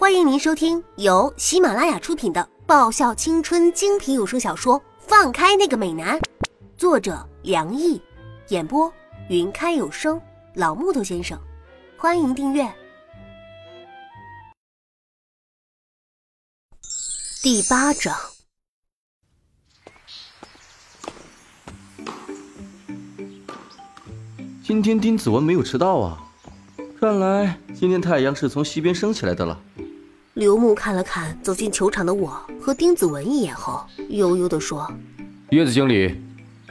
欢迎您收听由喜马拉雅出品的爆笑青春精品有声小说《放开那个美男》，作者梁毅，演播云开有声老木头先生。欢迎订阅第八章。今天丁子文没有迟到啊，看来今天太阳是从西边升起来的了。刘牧看了看走进球场的我和丁子文一眼后，悠悠地说：“叶子经理，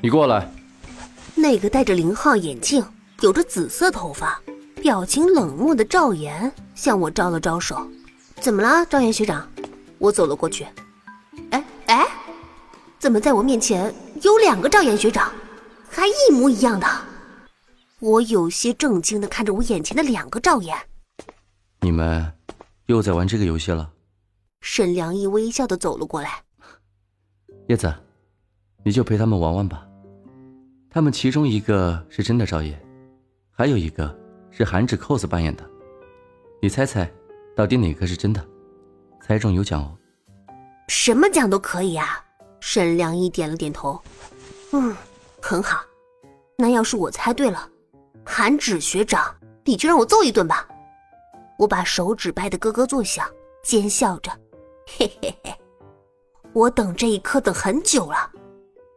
你过来。”那个戴着零号眼镜、有着紫色头发、表情冷漠的赵岩向我招了招手。“怎么了，赵岩学长？”我走了过去。“哎哎，怎么在我面前有两个赵岩学长，还一模一样的？”我有些震惊的看着我眼前的两个赵岩。你们又在玩这个游戏了？沈良一微笑的走了过来。叶子，你就陪他们玩玩吧。他们其中一个是真的赵烨，还有一个是韩芷 cos 扮演的。你猜猜，到底哪个是真的？猜中有奖哦。什么奖都可以啊。沈良一点了点头。嗯，很好。那要是我猜对了？韩芷学长，你就让我揍一顿吧！我把手指掰得咯咯作响，奸笑着，嘿嘿嘿，我等这一刻等很久了。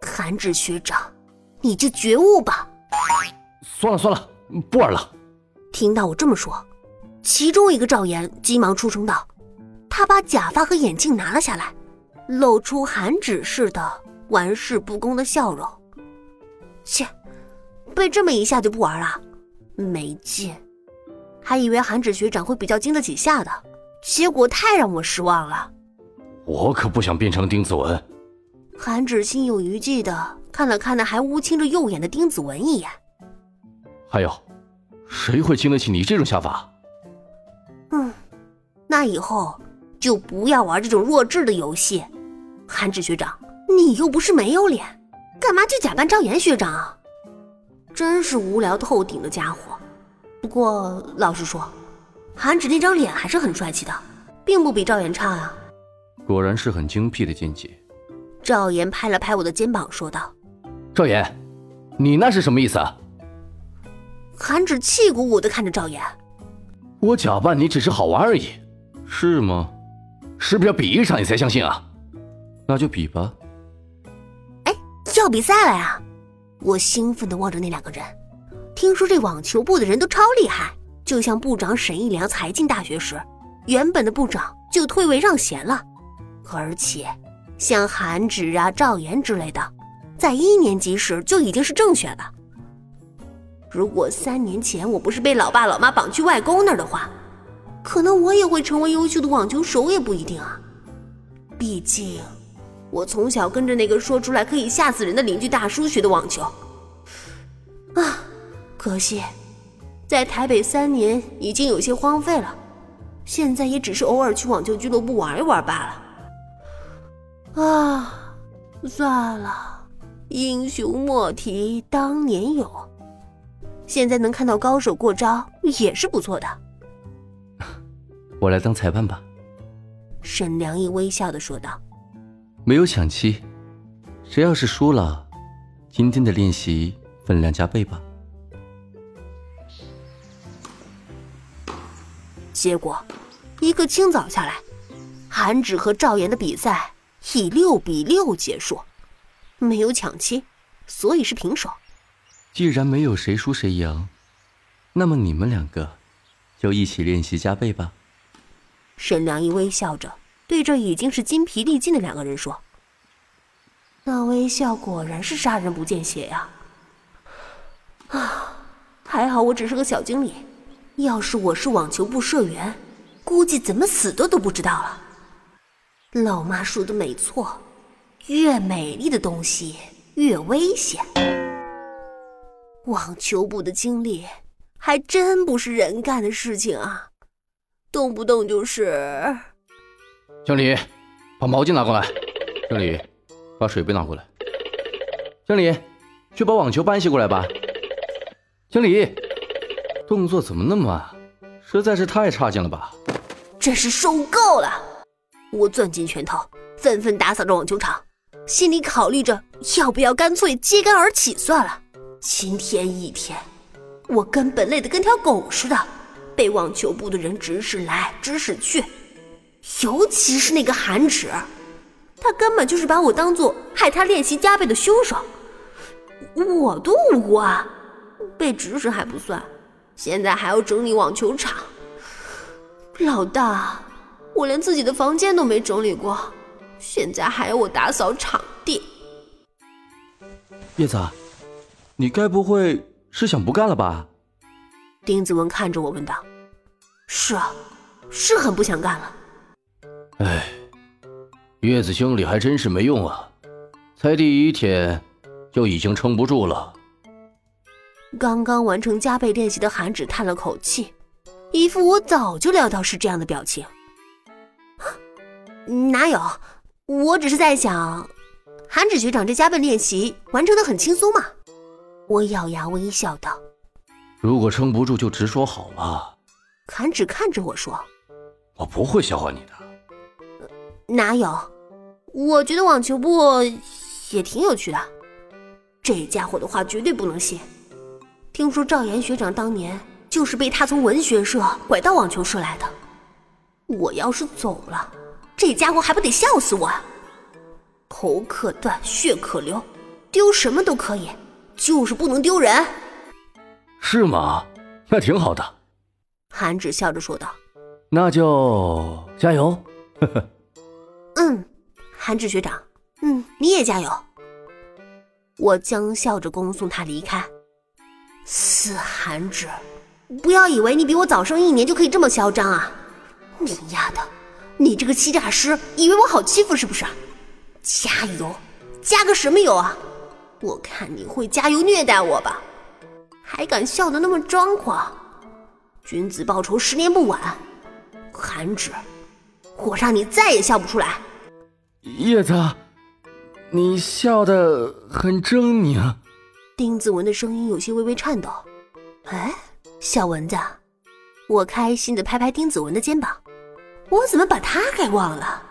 韩芷学长，你就觉悟吧！算了算了，不玩了。听到我这么说，其中一个赵岩急忙出声道：“他把假发和眼镜拿了下来，露出韩芷似的玩世不恭的笑容。”切。被这么一下就不玩了，没劲！还以为韩芷学长会比较经得起吓的，结果太让我失望了。我可不想变成丁子文。韩芷心有余悸的看了看那还乌青着右眼的丁子文一眼。还有，谁会经得起你这种下法？嗯，那以后就不要玩这种弱智的游戏。韩芷学长，你又不是没有脸，干嘛去假扮赵岩学长啊？真是无聊透顶的家伙。不过老实说，韩芷那张脸还是很帅气的，并不比赵岩差啊。果然是很精辟的见解。赵岩拍了拍我的肩膀，说道：“赵岩，你那是什么意思啊？”韩芷气鼓鼓的看着赵岩：“我假扮你只是好玩而已，是吗？是不是要比一场你才相信啊？那就比吧。”哎，要比赛了呀！我兴奋的望着那两个人，听说这网球部的人都超厉害，就像部长沈一良才进大学时，原本的部长就退位让贤了，而且像韩芷啊、赵岩之类的，在一年级时就已经是正选了。如果三年前我不是被老爸老妈绑去外公那儿的话，可能我也会成为优秀的网球手也不一定啊。毕竟。我从小跟着那个说出来可以吓死人的邻居大叔学的网球，啊，可惜在台北三年已经有些荒废了，现在也只是偶尔去网球俱乐部玩一玩罢了。啊，算了，英雄莫提当年勇，现在能看到高手过招也是不错的。我来当裁判吧。”沈良一微笑的说道。没有抢七，谁要是输了，今天的练习分量加倍吧。结果，一个清早下来，韩芷和赵岩的比赛以六比六结束，没有抢七，所以是平手。既然没有谁输谁赢，那么你们两个就一起练习加倍吧。沈良一微笑着。对着已经是筋疲力尽的两个人说：“那微笑果然是杀人不见血呀！啊，还好我只是个小经理，要是我是网球部社员，估计怎么死的都不知道了。老妈说的没错，越美丽的东西越危险。网球部的经理还真不是人干的事情啊，动不动就是……”经理，把毛巾拿过来。经理，把水杯拿过来。经理，去把网球搬些过来吧。经理，动作怎么那么慢？实在是太差劲了吧！真是受够了！我攥紧拳头，纷纷打扫着网球场，心里考虑着要不要干脆揭竿而起算了。今天一天，我根本累得跟条狗似的，被网球部的人指使来指使去，尤其是那个韩芷，他根本就是把我当做害他练习加倍的凶手。我都无辜啊，被指使还不算，现在还要整理网球场。老大，我连自己的房间都没整理过，现在还要我打扫场地。叶子，你该不会是想不干了吧？丁子文看着我问道：“是啊，是很不想干了。”哎，叶子兄弟还真是没用啊，才第一天就已经撑不住了。刚刚完成加倍练习的韩芷叹了口气。一副我早就料到是这样的表情，哪有？我只是在想，韩芷学长这加倍练习完成的很轻松嘛。我咬牙微笑道：“如果撑不住就直说好了。”韩芷看着我说：“我不会笑话你的。”哪有？我觉得网球部也挺有趣的。这家伙的话绝对不能信。听说赵岩学长当年……就是被他从文学社拐到网球社来的。我要是走了，这家伙还不得笑死我啊！头可断，血可流，丢什么都可以，就是不能丢人。是吗？那挺好的。韩芷笑着说道：“那就加油。”呵呵嗯，韩芷学长，嗯，你也加油。我将笑着恭送他离开。死韩芷！不要以为你比我早生一年就可以这么嚣张啊！你丫的，你这个欺诈师，以为我好欺负是不是？加油，加个什么油啊？我看你会加油虐待我吧？还敢笑得那么张狂？君子报仇，十年不晚。韩芷，我让你再也笑不出来。叶子，你笑得很狰狞。丁子文的声音有些微微颤抖。哎。小蚊子，我开心的拍拍丁子文的肩膀，我怎么把他给忘了？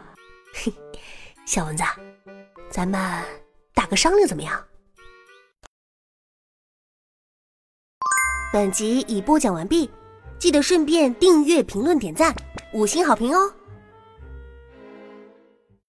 嘿，小蚊子，咱们打个商量怎么样？本集已播讲完毕，记得顺便订阅、评论、点赞、五星好评哦！